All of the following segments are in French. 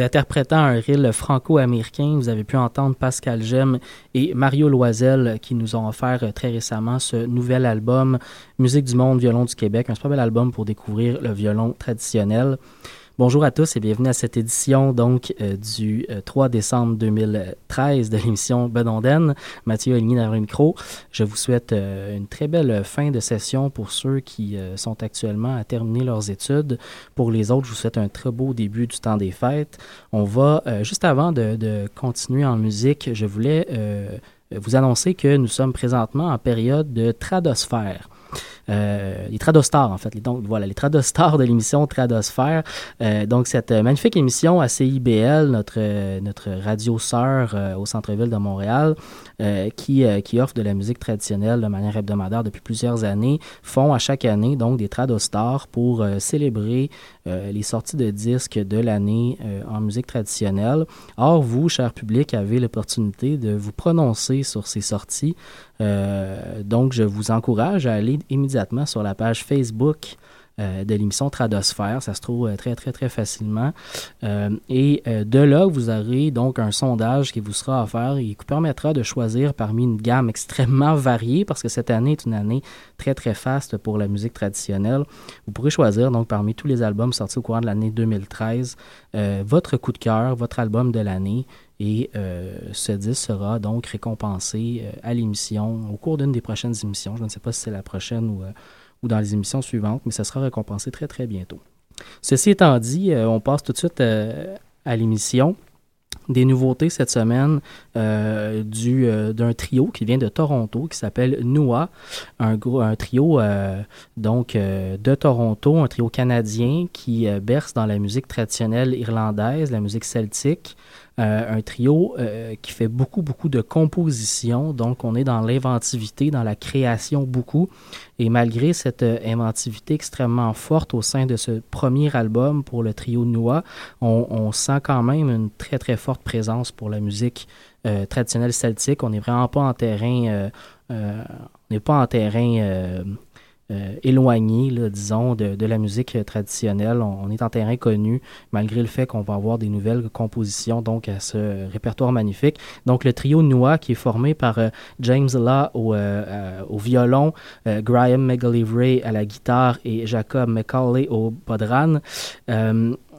interprétant un reel franco-américain. Vous avez pu entendre Pascal Gem et Mario Loisel qui nous ont offert euh, très récemment ce nouvel album Musique du monde, violon du Québec. Un super bel album pour découvrir le violon traditionnel. Bonjour à tous et bienvenue à cette édition donc euh, du 3 euh, décembre 2013 de l'émission Bedonden. Mathieu Aligny dans le micro. Je vous souhaite euh, une très belle fin de session pour ceux qui sont actuellement à terminer leurs études. Pour les autres, je vous souhaite un très beau début du temps des fêtes. On va, juste avant de, de, continuer en musique, je voulais vous annoncer que nous sommes présentement en période de tradosphère. Euh, les Tradostars, en fait. Donc, voilà, les Tradostars de l'émission Tradosphère. Euh, donc, cette magnifique émission à CIBL, notre, notre radio sœur euh, au centre-ville de Montréal, qui, qui offre de la musique traditionnelle de manière hebdomadaire depuis plusieurs années, font à chaque année donc des Tradostars pour célébrer les sorties de disques de l'année en musique traditionnelle. Or, vous, cher public, avez l'opportunité de vous prononcer sur ces sorties. donc, je vous encourage à aller immédiatement sur la page Facebook euh, de l'émission Tradosphère. Ça se trouve euh, très, très, très facilement. Euh, et de là, vous aurez donc un sondage qui vous sera offert et qui vous permettra de choisir parmi une gamme extrêmement variée, parce que cette année est une année très, très faste pour la musique traditionnelle. Vous pourrez choisir donc parmi tous les albums sortis au courant de l'année 2013 votre coup de cœur, votre album de l'année. Et ce disque sera donc récompensé à l'émission, au cours d'une des prochaines émissions. Je ne sais pas si c'est la prochaine ou ou dans les émissions suivantes, mais ça sera récompensé très, très bientôt. Ceci étant dit, euh, on passe tout de suite euh, à l'émission. des nouveautés cette semaine euh, du d'un trio qui vient de Toronto qui s'appelle Nua, un, trio donc de Toronto, un trio canadien qui berce dans la musique traditionnelle irlandaise, la musique celtique. Euh, un trio euh, qui fait beaucoup, beaucoup de compositions. Donc, on est dans l'inventivité, dans la création beaucoup. Et malgré cette euh, inventivité extrêmement forte au sein de ce premier album pour le trio Noah, on, sent quand même une très, très forte présence pour la musique traditionnelle celtique. On n'est vraiment pas en terrain... on n'est pas en terrain... euh, euh, éloigné, là, disons, de, de la musique euh, traditionnelle. On, on est en terrain connu, malgré le fait qu'on va avoir des nouvelles compositions, donc à ce répertoire magnifique. Donc le trio Noah, qui est formé par euh, James Law au, euh, euh, au violon, euh, Graham McGillivray à la guitare et Jacob McCauley au bodran.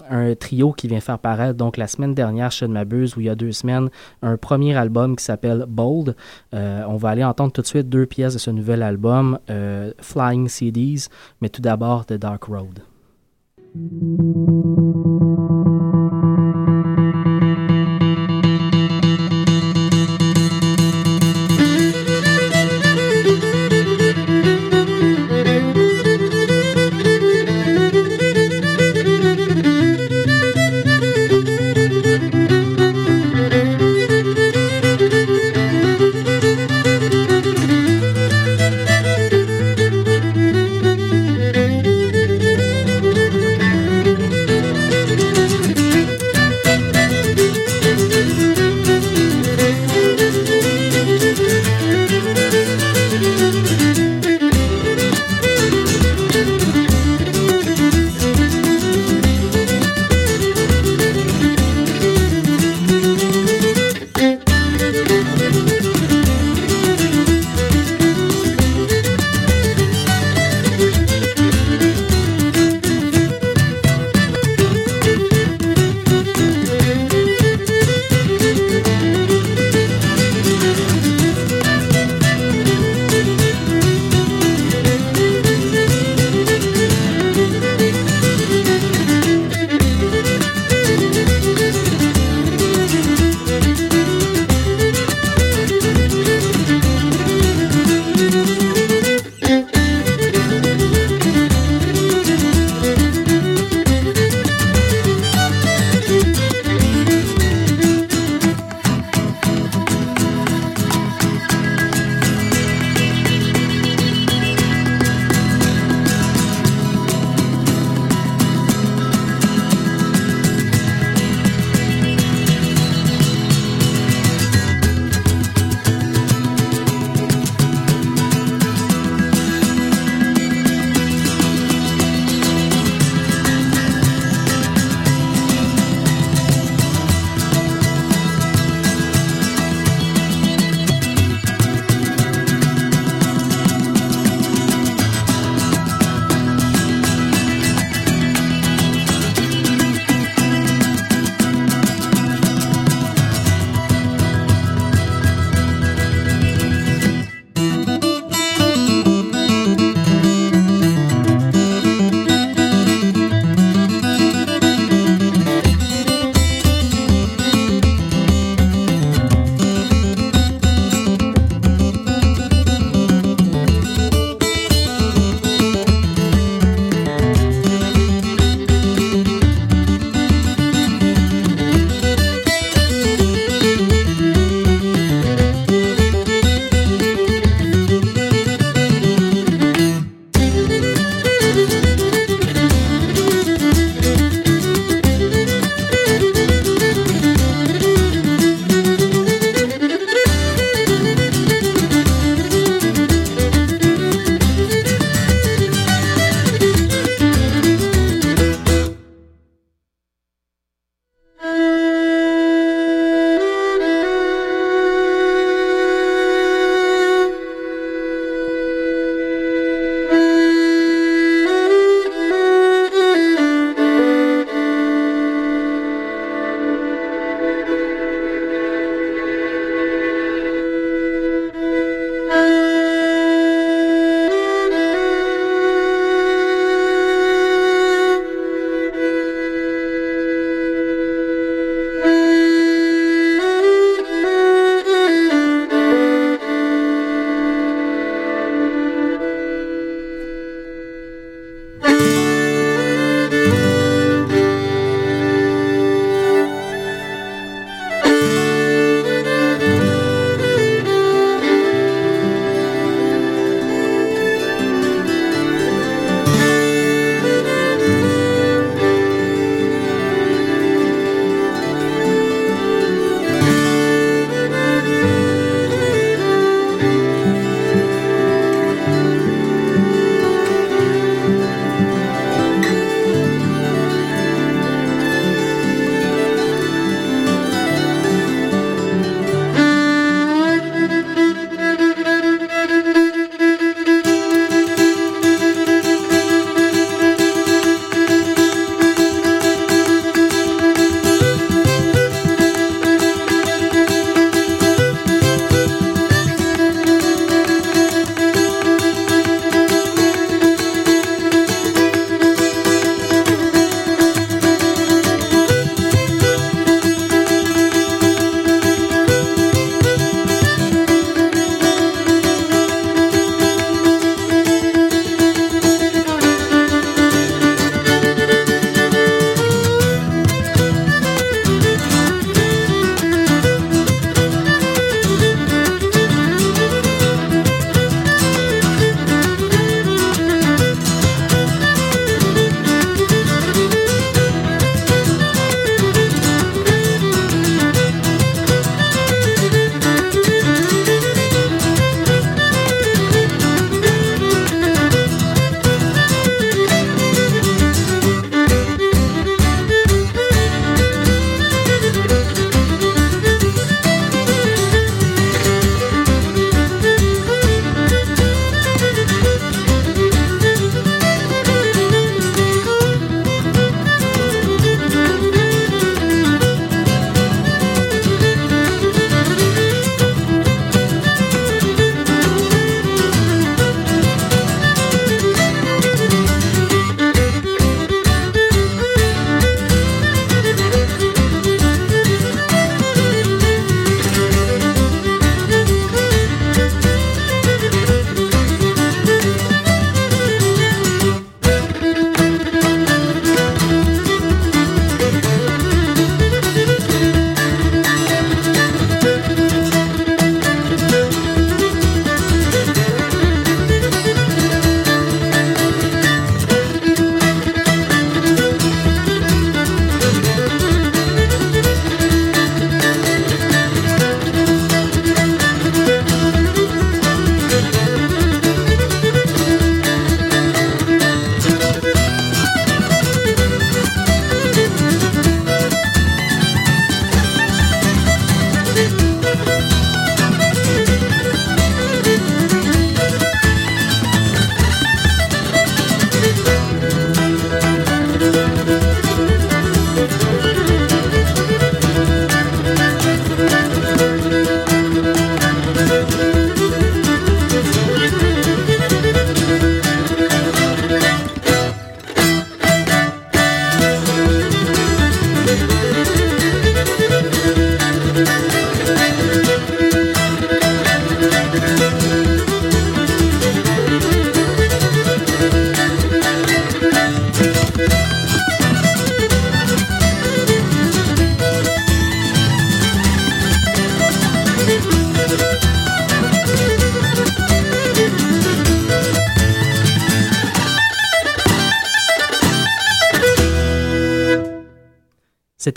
Un trio qui vient faire paraître donc la semaine dernière, ne m'abuse, ou il y a deux semaines, un premier album qui s'appelle Bold. Euh, on va aller entendre tout de suite deux pièces de ce nouvel album, euh, Flying CDs, mais tout d'abord The Dark Road.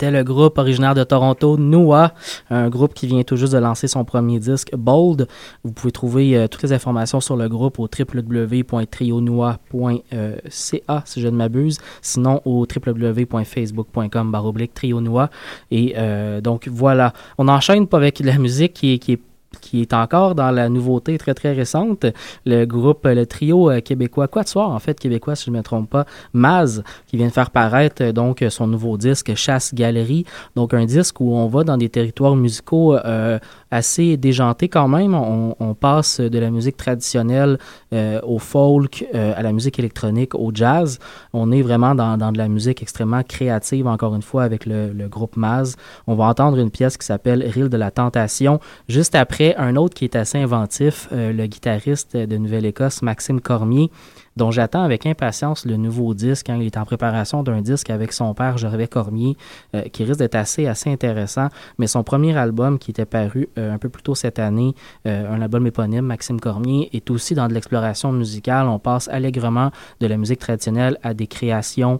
C'était le groupe originaire de Toronto, Noah, un groupe qui vient tout juste de lancer son premier disque, Bold. Vous pouvez trouver euh, toutes les informations sur le groupe au www.trionoa.ca, si je ne m'abuse, sinon au www.facebook.com baroblique trionoa. Et euh, donc voilà, on enchaîne pas avec la musique qui est qui est encore dans la nouveauté très très récente. Le groupe, le trio euh, québécois, quoi de soir en fait québécois si je ne me trompe pas, Maz, qui vient de faire paraître euh, donc son nouveau disque Chasse Galerie. Donc un disque où on va dans des territoires musicaux euh, assez déjantés quand même. On, passe de la musique traditionnelle au folk, à la musique électronique, au jazz. On est vraiment dans, dans, de la musique extrêmement créative encore une fois avec le, le groupe Maz. On va entendre une pièce qui s'appelle Rille de la Tentation juste après un autre qui est assez inventif, euh, le guitariste de Nouvelle-Écosse, Maxime Cormier, dont j'attends avec impatience le nouveau disque. hein. Il est en préparation d'un disque avec son père, Gervais Cormier, euh, qui risque d'être assez, assez intéressant. Mais son premier album, qui était paru euh, un peu plus tôt cette année, un album éponyme, Maxime Cormier, est aussi dans de l'exploration musicale. On passe allègrement de la musique traditionnelle à des créations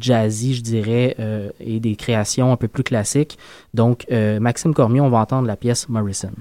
jazzy, je dirais, et des créations un peu plus classiques. Donc, Maxime Cormier, on va entendre la pièce Morrison.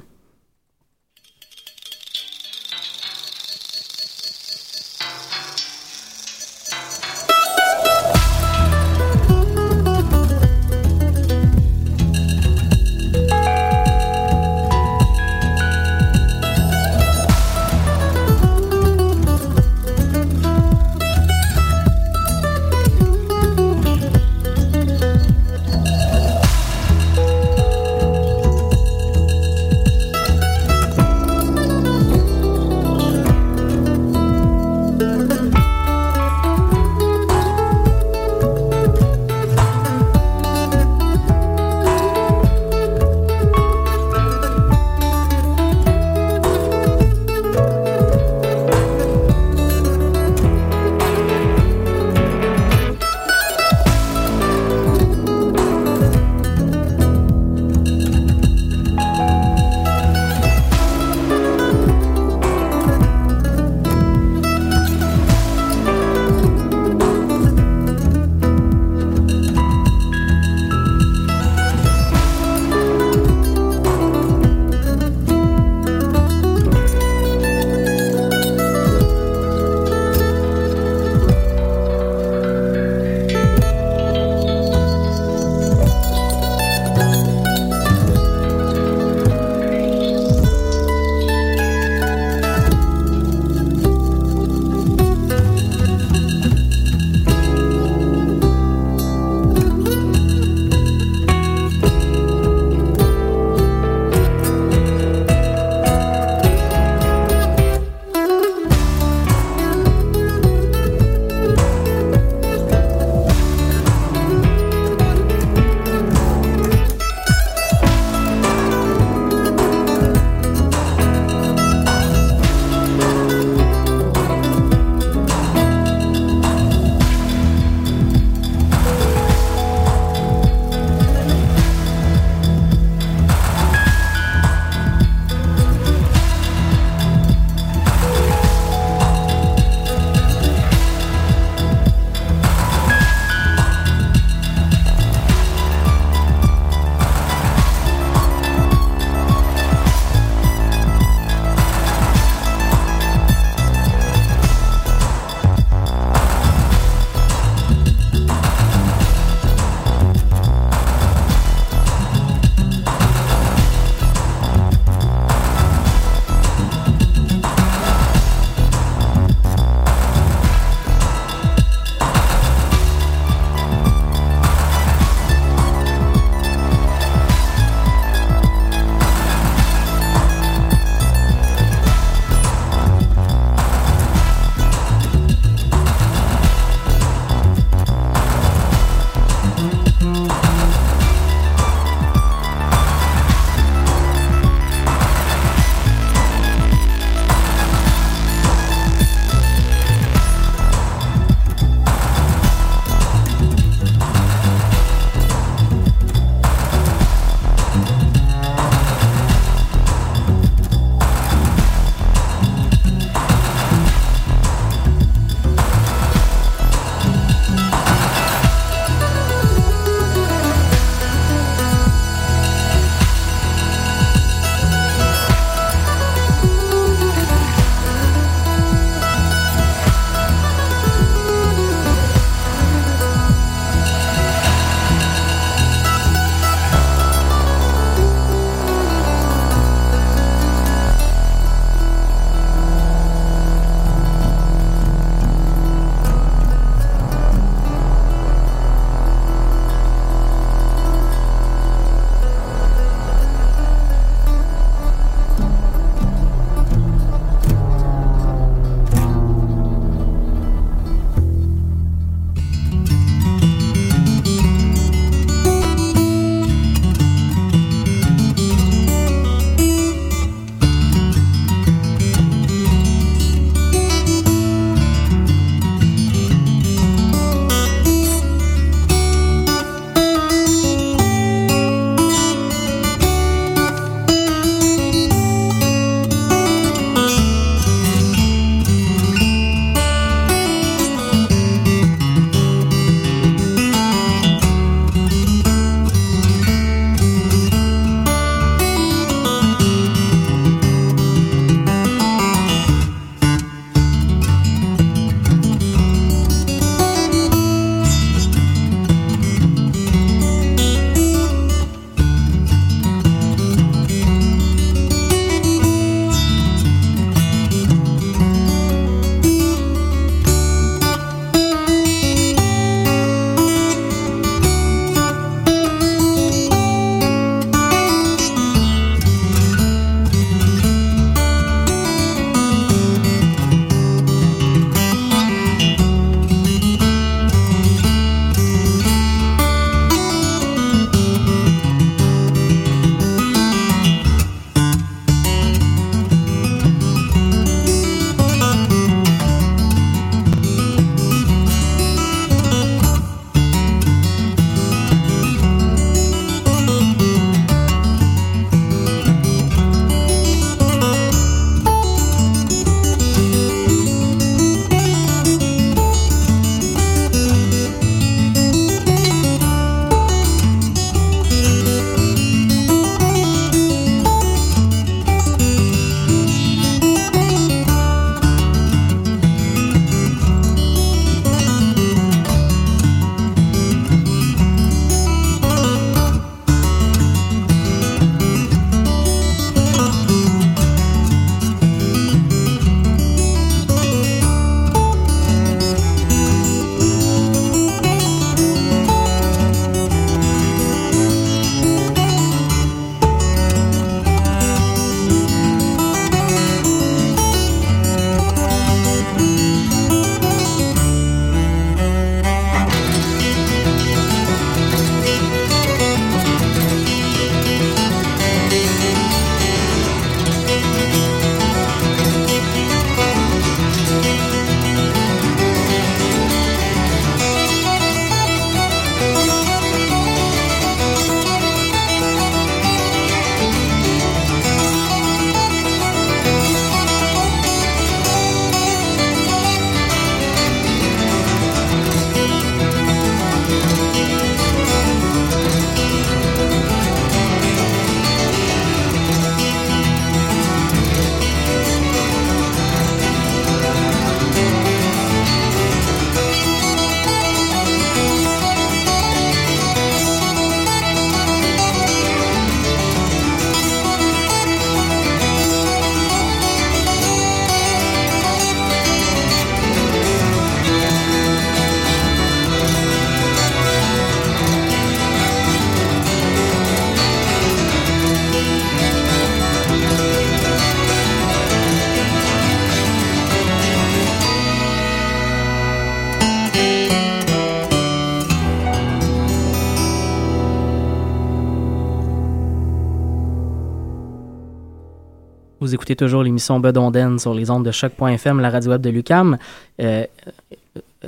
Écoutez toujours l'émission Bedonden sur les ondes de choc.fm, la radio web de Lucam. Euh,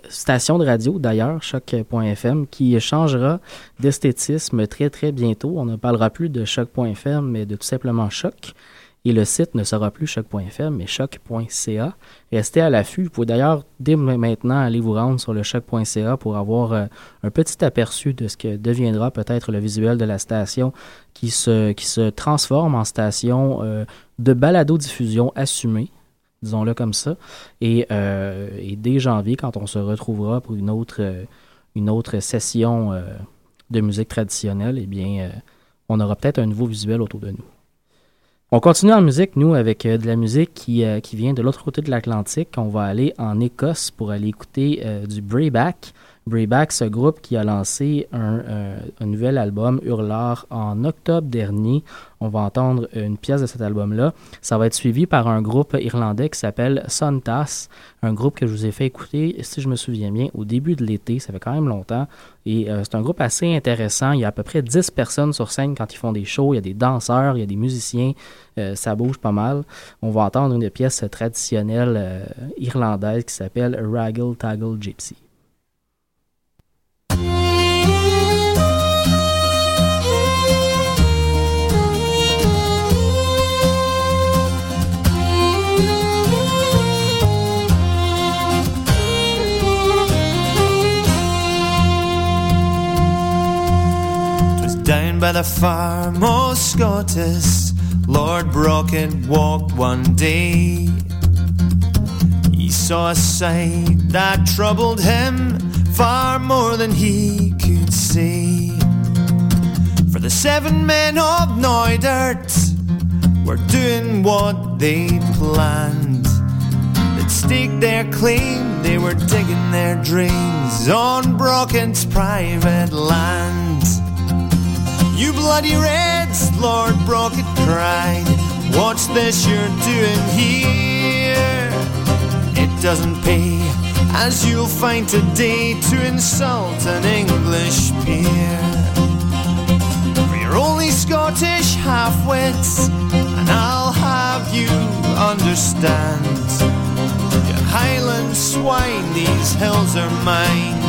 station de radio d'ailleurs, choc.fm, qui changera d'esthétisme très très bientôt. On ne parlera plus de choc.fm, mais de tout simplement choc. Et le site ne sera plus choc.fm, mais choc.ca. Restez à l'affût. Vous pouvez d'ailleurs dès maintenant aller vous rendre sur le choc.ca pour avoir euh, un petit aperçu de ce que deviendra peut-être le visuel de la station qui se, transforme en station euh, de balado-diffusion assumée disons-le comme ça. Et, euh, et, dès janvier, quand on se retrouvera pour une autre session de musique traditionnelle, eh bien, on aura peut-être un nouveau visuel autour de nous. On continue en musique, nous, avec euh, de la musique qui, euh, qui vient de l'autre côté de l'Atlantique. On va aller en Écosse pour aller écouter euh, du Brayback. Brayback, ce groupe qui a lancé un, un nouvel album, Hurlard, en octobre dernier. On va entendre une pièce de cet album-là. Ça va être suivi par un groupe irlandais qui s'appelle Sontas, un groupe que je vous ai fait écouter, si je me souviens bien, au début de l'été. Ça fait quand même longtemps. Et euh, c'est un groupe assez intéressant. Il y a à peu près 10 personnes sur scène quand ils font des shows. Il y a des danseurs, il y a des musiciens. Euh, ça bouge pas mal. On va entendre une pièce traditionnelle euh, irlandaise qui s'appelle Raggle Taggle Gypsy. By the farm, oh Scotus, Lord Brocket walked one day. He saw a sight that troubled him far more than he could say. For the seven men of Neudert were doing what they planned. They'd stake their claim, they were digging their drains on Brocket's private land. You bloody reds, Lord Brockett cried. What's this you're doing here? It doesn't pay, as you'll find today, to insult an English peer. For you're only Scottish half-wits, and I'll have you understand. You Highland swine, these hills are mine.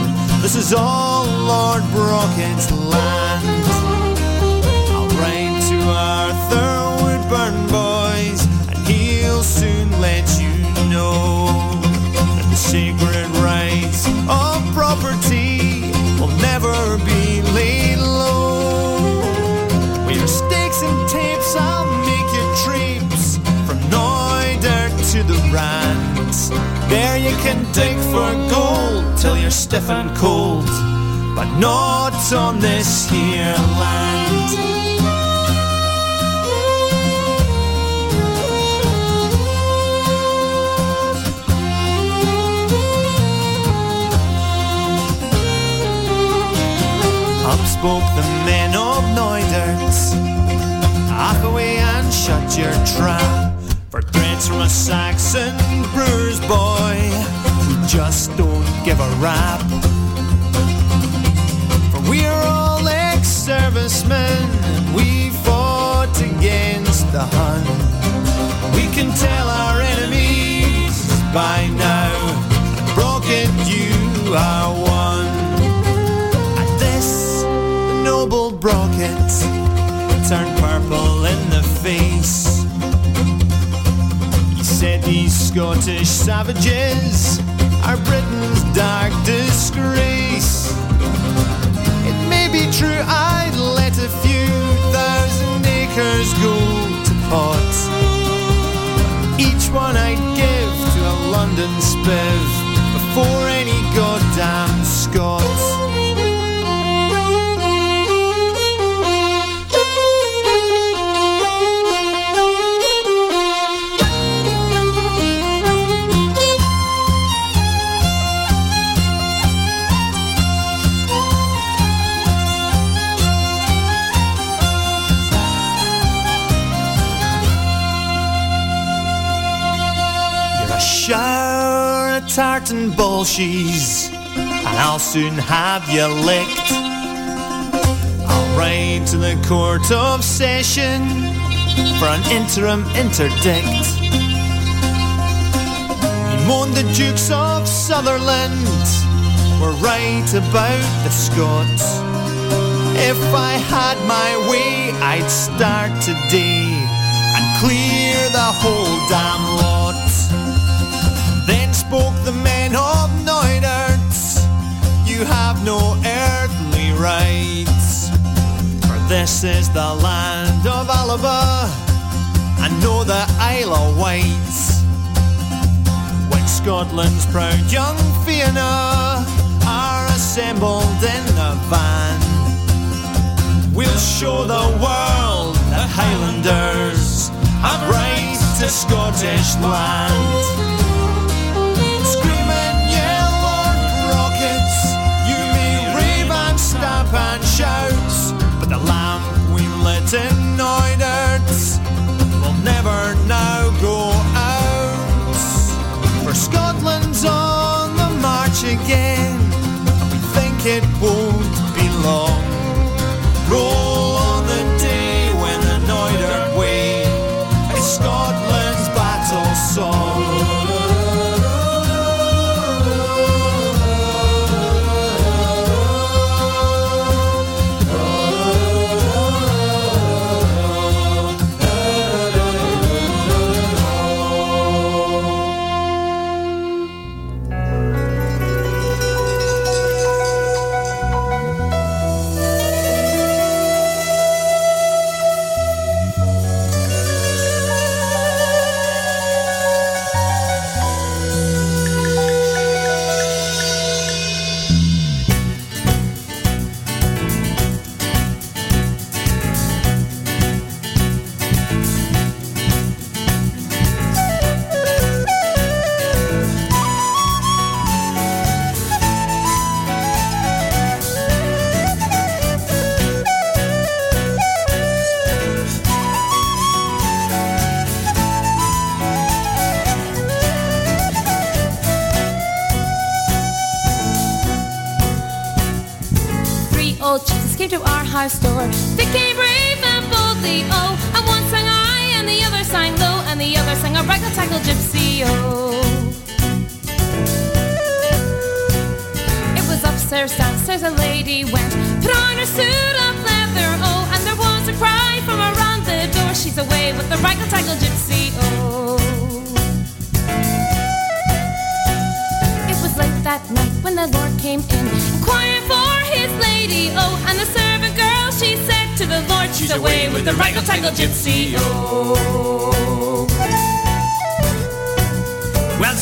This is all Lord Brockett's land. Soon let you know that the sacred rights of property will never be laid low. With your stakes and tapes, I'll make you trips from Noider to the Rand. There you can dig for gold till you're stiff and cold, but not on this here land. Spoke the men of Neudert. away and shut your trap. For threats from a Saxon brewer's boy who just don't give a rap. For we're all ex-servicemen we fought against the Hun. We can tell our enemies by now, Broken, you are one noble Brocket turned purple in the face. He said these Scottish savages are Britain's dark disgrace. It may be true I'd let a few thousand acres go to pot. Each one I'd give to a London spiv before bullshies, and I'll soon have you licked. I'll ride to the court of session for an interim interdict. He mourned the Dukes of Sutherland were right about the Scots. If I had my way, I'd start today and clear the whole damn lot. Then spoke the Neudert, you have no earthly rights. For this is the land of Alaba, and know the Isle of Wight. When Scotland's proud young Fianna are assembled in the van, we'll show the world that Highlanders have right to Scottish land. Neudert will never now go out. For Scotland's on the march again, we think it won't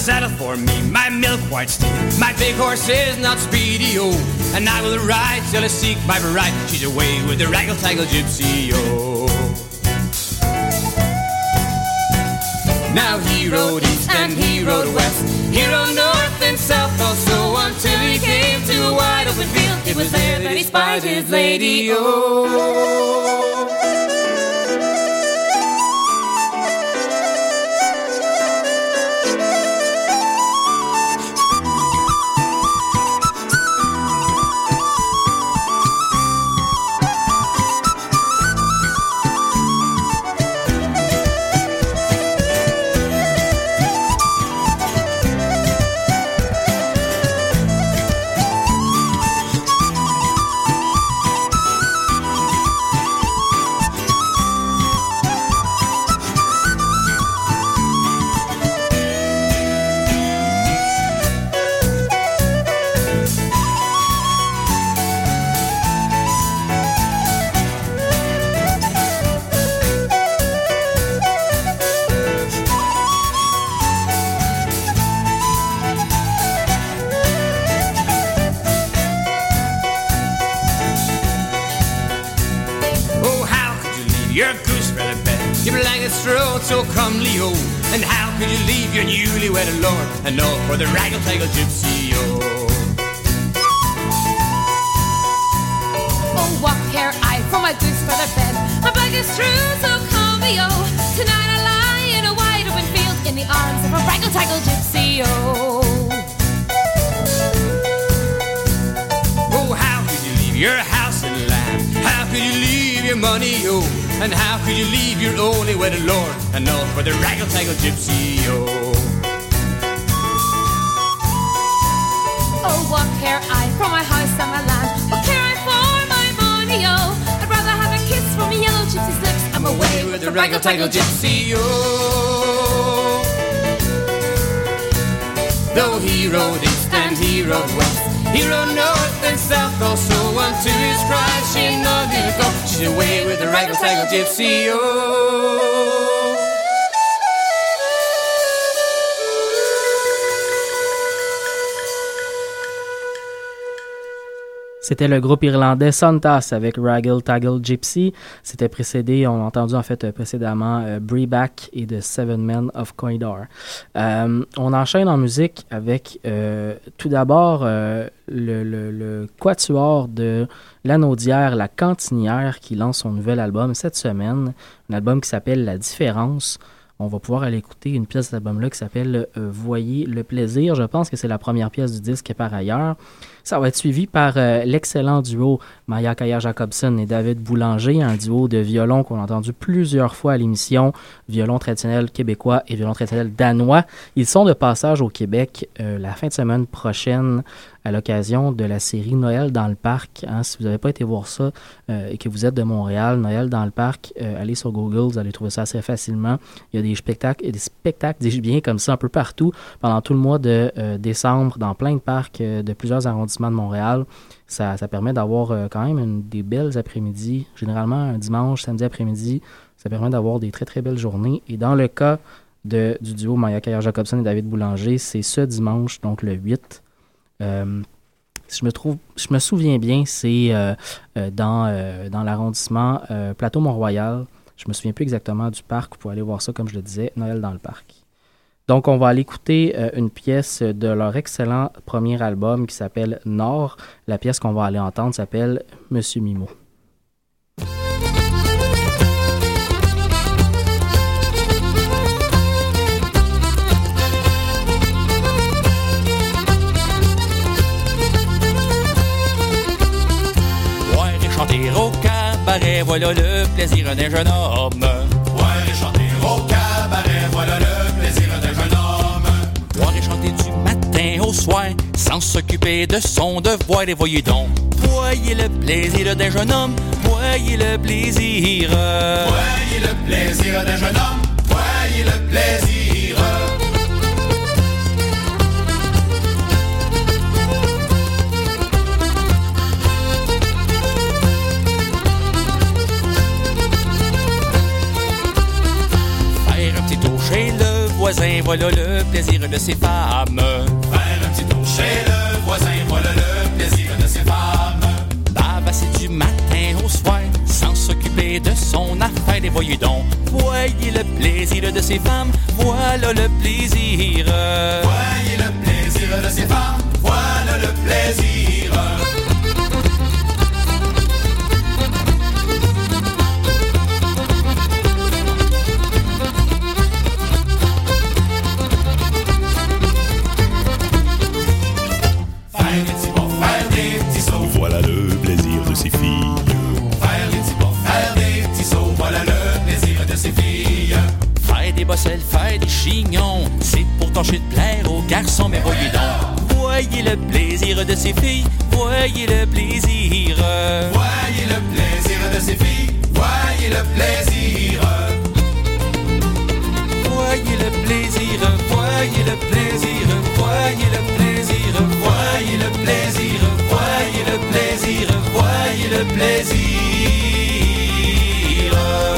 saddle for me, my milk white steed. My big horse is not speedy, oh. And I will ride till I seek my bride. She's away with the raggle taggle gypsy, oh. Now he rode east and he rode west. He rode north and south also until he came to a wide open field. It was there that he spied his lady. Oh, could you leave your newlywed lord, and all for the raggle taggle gypsy, oh? Oh, what care I for my goose feather bed? My blanket is true, so comfy, oh. Tonight I lie in a wide open field in the arms of a raggle taggle gypsy, oh. Oh, how could you leave your house and land? How could you leave your money, oh? And how could you leave your only wedded lord and all for the raggle-taggle gypsy, oh? Oh, what care I for my house and my land? What care I for my money, oh? I'd rather have a kiss from a yellow gypsy's lips. I'm away with the raggle-taggle gypsy, oh. Though he rode east and he rode west, he rode north and south also. Unto his cry she nodded go. She's away with the raggle-taggle gypsy, oh. C'était le groupe irlandais Santas avec Raggle Taggle Gypsy. C'était précédé, on a entendu en fait précédemment euh, Breeback et The Seven Men of Corridor. Euh, on enchaîne en musique avec euh, tout d'abord euh, le, le, le, quatuor de l'anaudière La Cantinière qui lance son nouvel album cette semaine, un album qui s'appelle La Différence on va pouvoir aller écouter une pièce de cet album-là qui s'appelle euh, Voyez le plaisir. Je pense que c'est la première pièce du disque par ailleurs. Ça va être suivi par euh, l'excellent duo Maya Kaya Jacobson et David Boulanger, un duo de violon qu'on a entendu plusieurs fois à l'émission, violon traditionnel québécois et violon traditionnel danois. Ils sont de passage au Québec euh, la fin de semaine prochaine à l'occasion de la série Noël dans le parc. Hein, si vous n'avez pas été voir ça euh, et que vous êtes de Montréal, Noël dans le parc, euh, allez sur Google, vous allez trouver ça assez facilement. Il y a des spectacles, des spectacles, bien, comme ça un peu partout pendant tout le mois de euh, décembre dans plein de parcs de plusieurs arrondissements de Montréal. Ça, ça permet d'avoir quand même des belles après-midi, généralement un dimanche, samedi après-midi. Ça permet d'avoir des très très belles journées. Et dans le cas de, du duo Maya Kayer Jacobson et David Boulanger, c'est ce dimanche, donc le 8. Euh, si je me trouve, je me souviens bien, c'est euh, euh, dans, dans l'arrondissement euh, Plateau Mont-Royal. Je me souviens plus exactement du parc. Vous pouvez aller voir ça, comme je le disais, Noël dans le parc. Donc, on va aller écouter une pièce de leur excellent premier album qui s'appelle Nord. La pièce qu'on va aller entendre s'appelle Monsieur Mimo. Cabaret, voilà le plaisir d'un jeune homme. Voir et chanter au cabaret, voilà le plaisir d'un jeune homme. Voir et chanter du matin au soir, sans s'occuper de son devoir, et voyez donc. Voyez le plaisir d'un jeune homme, voyez le plaisir. Voyez le plaisir d'un jeune homme, voyez le plaisir. Voisin, voilà le plaisir de ses femmes. Faire un petit tour chez le voisin, voilà le plaisir de ses femmes. Bavasser du matin au soir, sans s'occuper de son affaire, et voyez donc. Voyez le plaisir de ses femmes, voilà le plaisir. Voyez le plaisir de ses femmes, voilà le plaisir. Bosselles, faire des chignons, c'est pour tâcher de plaire aux garçons, mais voyez donc. Voyez le plaisir de ces filles, voyez le plaisir. Voyez le plaisir de ses filles. Voyez le plaisir. Voyez le plaisir, voyez le plaisir, voyez le plaisir, Voyez le plaisir. Voyez le plaisir. Voyez le plaisir. Vous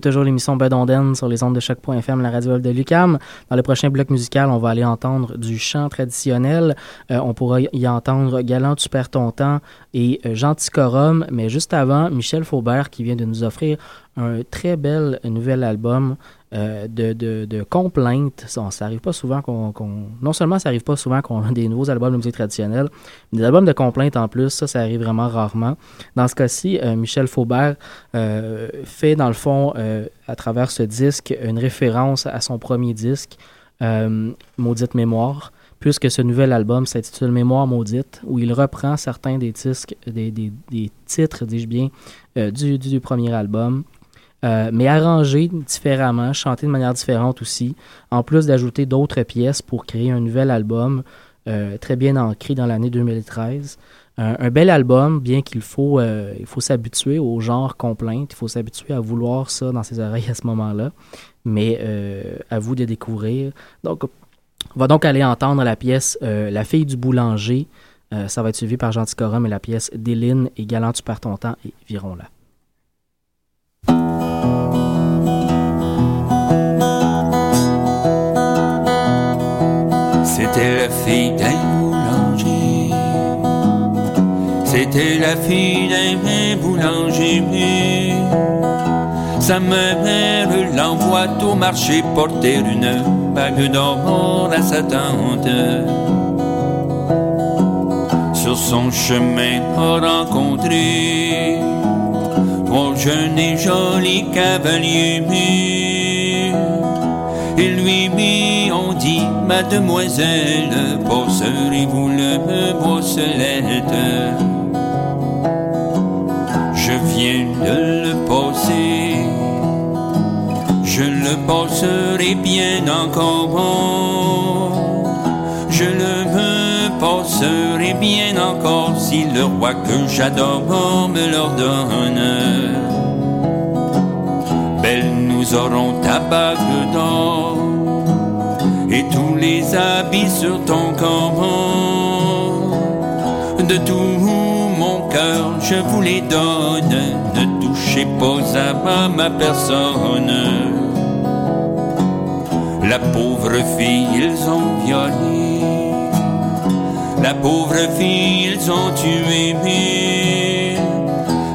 toujours l'émission Bedonden sur les ondes de choc.fm, la radio de Lucam. Dans le prochain bloc musical, on va aller entendre du chant traditionnel. Euh, on pourra y entendre Galant, tu perds ton temps et euh, Gentil Corum. Mais juste avant, Michel Faubert qui vient de nous offrir un très bel nouvel album euh, de, de, de, complaintes. Ça, pas souvent qu'on, Non seulement ça arrive pas souvent qu'on a des nouveaux albums de musique traditionnelle, mais des albums de complaintes en plus, ça, ça arrive vraiment rarement. Dans ce cas-ci, euh, Michel Faubert euh, fait, dans le fond, à travers ce disque, une référence à son premier disque, Maudite Mémoire puisque ce nouvel album s'intitule Mémoire maudite, où il reprend certains des, disques, des, des, des titres, dis-je bien, du, du, premier album, euh, mais arrangé différemment, chanté de manière différente aussi, en plus d'ajouter d'autres pièces pour créer un nouvel album euh, très bien ancré dans l'année 2013. un bel album, bien qu'il faut, euh, il faut s'habituer au genre complainte, il faut s'habituer à vouloir ça dans ses oreilles à ce moment-là, mais à vous de découvrir. Donc, on va donc aller entendre la pièce La fille du boulanger. ça va être suivi par Corum et la pièce Déline et Galant tu perds ton temps et virons là. C'était la fille d'un boulanger. C'était la fille d'un boulanger. Sa mère l'envoie au marché porter une bague d'or à sa tante. Sur son chemin, a rencontré un jeune et joli cavalier. Et lui on mademoiselle, passerez-vous le brosselette Je viens de le passer, je le passerai bien encore. Je le passerai bien encore si le roi que j'adore me l'ordonne. Belle, nous aurons ta bague d'or les habits sur ton corps. De tout mon cœur, je vous les donne. Ne touchez pas à ma personne. La pauvre fille, ils ont violé. La pauvre fille, ils ont tué.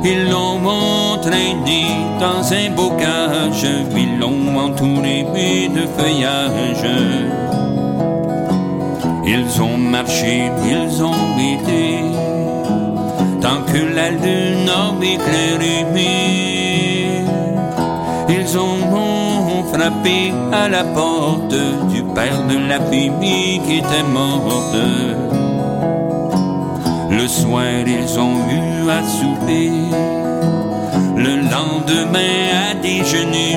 Ils l'ont entraîné dans un bocage, ils l'ont entouré de feuillage. Ils ont marché, ils ont été, tant que la lune éclairé. Ils ont frappé à la porte du père de la fille qui était morte. Le soir, ils ont eu à souper. Le lendemain, à déjeuner.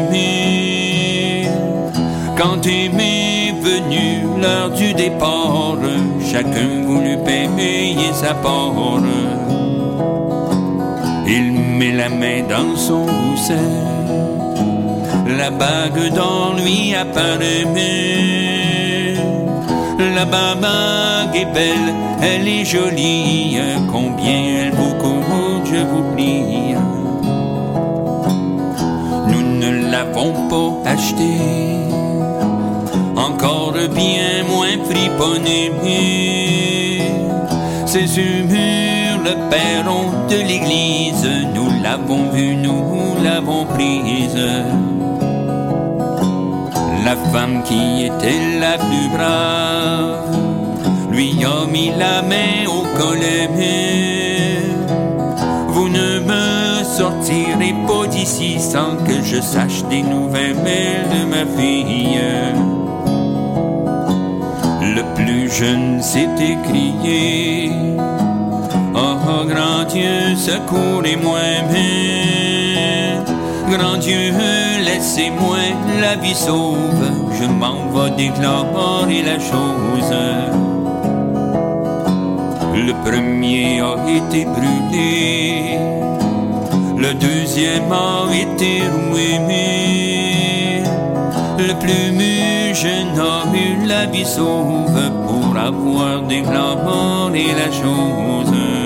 Quand est l'heure du départ, chacun voulut payer sa part. Il met la main dans son gousset. La bague dans lui apparaît. La bague est belle, elle est jolie, combien elle vous coûte, je vous prie. Nous ne l'avons pas achetée, encore bien moins friponné. C'est sur le perron de l'église, nous l'avons vue, nous l'avons prise la femme qui était la plus brave lui a mis la main au collet. Vous ne me sortirez pas d'ici sans que je sache des nouvelles de ma fille. Le plus jeune s'est écrié. Oh grand Dieu, secourez-moi, grand Dieu, laissez-moi la vie sauve, je m'en vais déclarer la chose. Le premier a été brûlé, le deuxième a été roué, le plus jeune a eu la vie sauve pour avoir déclaré la chose.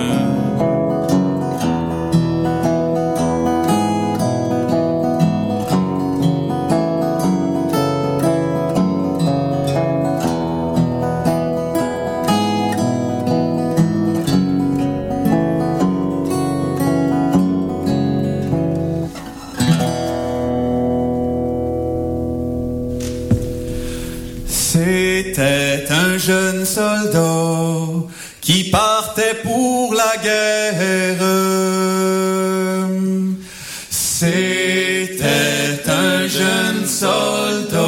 C'était un jeune soldat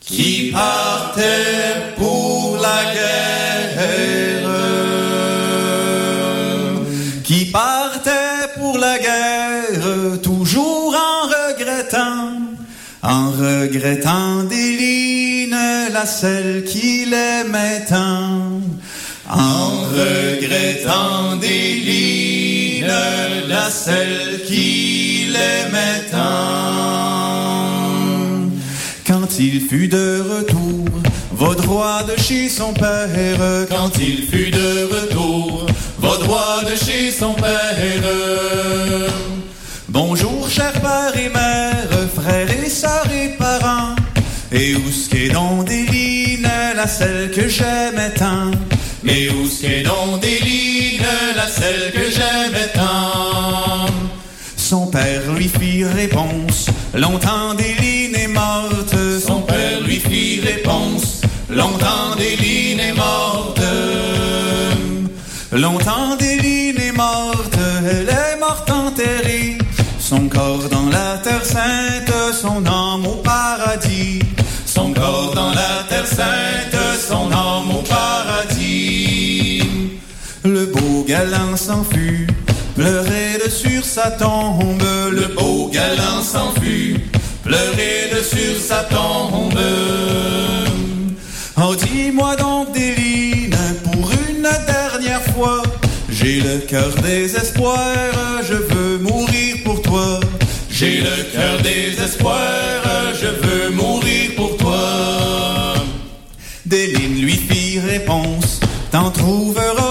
qui partait pour la guerre. Qui partait pour la guerre, toujours en regrettant, en regrettant des lignes, la celle qu'il aimait tant. En regrettant des la celle qu'il aimait tant. Quand il fut de retour, va droit de chez son père. Quand il fut de retour, va droit de chez son père. Bonjour, cher père et mère, frères et sœurs et parents. Et où ce qu'est donc des lignes, la celle que j'aimais tant. Et où ce qu'est des lignes, la celle que j'aimais tant. Son père lui fit réponse, longtemps Déline est morte. Son père lui fit réponse, longtemps Déline est morte. Longtemps Déline est morte, elle est morte enterrée. Son corps Beau galant s'enfuit, pleurait de sur sa tombe. Le beau galant s'enfuit, pleurait de sur sa tombe. Oh, dis-moi donc, Déline, pour une dernière fois, j'ai le cœur désespoir, je veux mourir pour toi. J'ai le cœur désespoir, je veux mourir pour toi. Déline lui fit réponse, t'en trouveras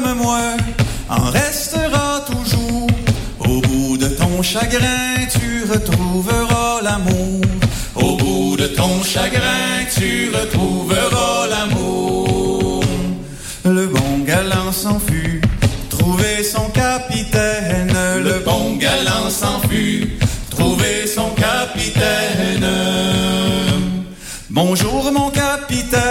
moi, en restera toujours. Au bout de ton chagrin, tu retrouveras l'amour. Au bout de ton chagrin, tu retrouveras l'amour. Le bon galant s'enfuit, trouver son capitaine. Le bon galant s'enfuit, trouver son capitaine. Bonjour mon capitaine,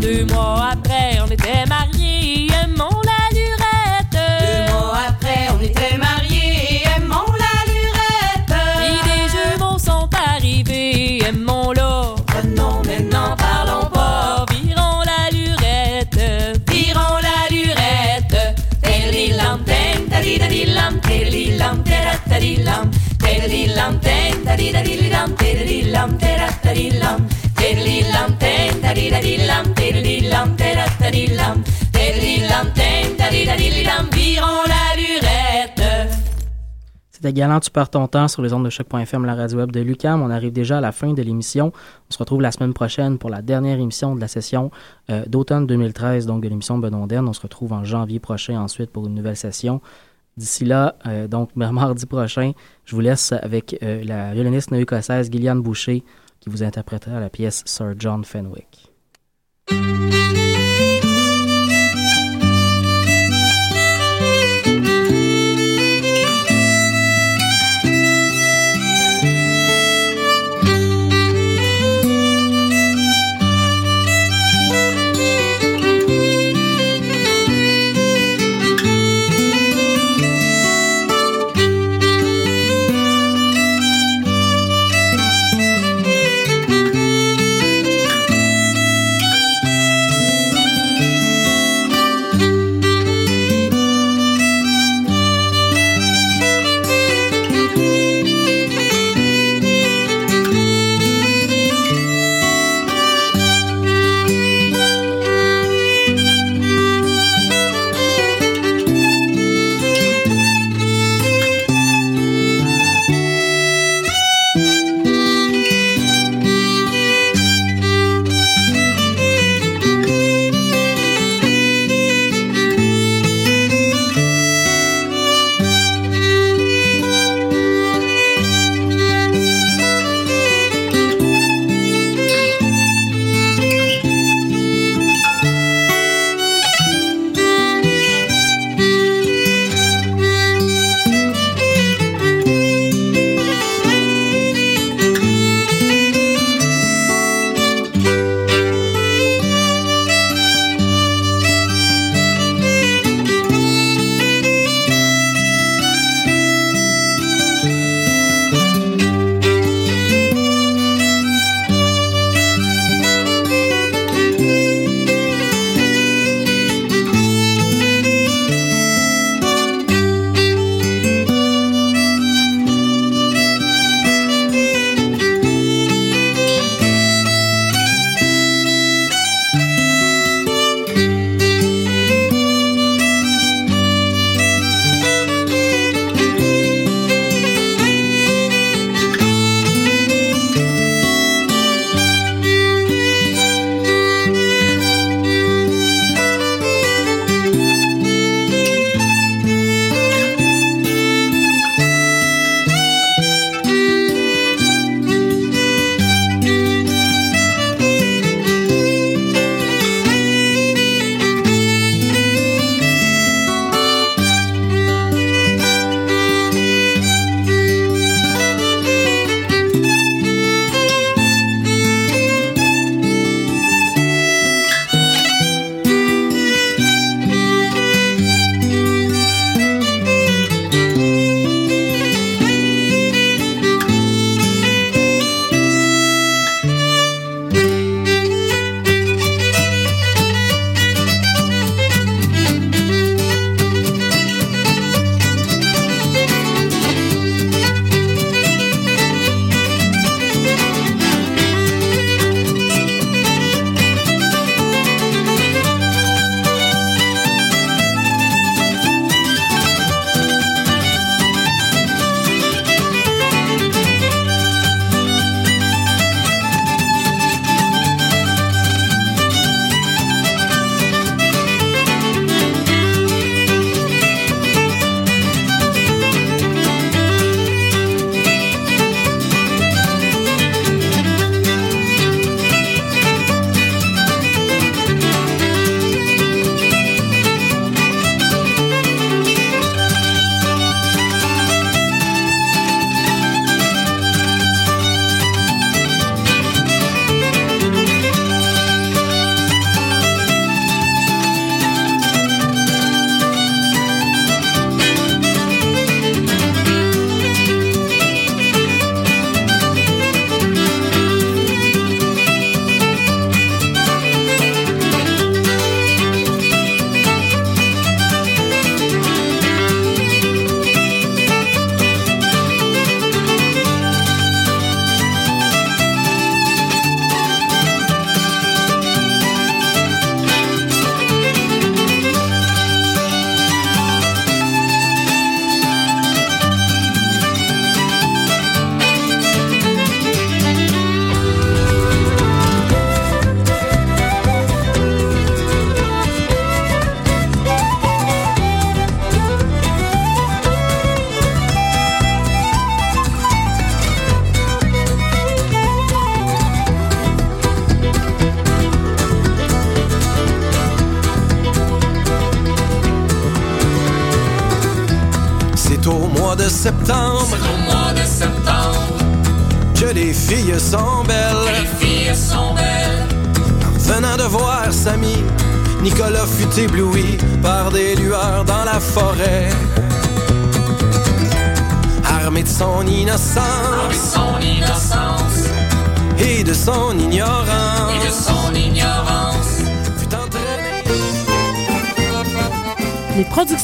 Deux mois après, C'était Galant, tu perds ton temps sur les ondes de choc.fm, la radio web de Lucam. On arrive déjà à la fin de l'émission. On se retrouve la semaine prochaine pour la dernière émission de la session euh, d'automne 2013, donc de l'émission Benondaine. On se retrouve en janvier prochain ensuite pour une nouvelle session. D'ici là, euh, donc mardi prochain, je vous laisse avec euh, la violoniste néo-écossaise Gillian Boucher qui vous interprétera la pièce Sir John Fenwick.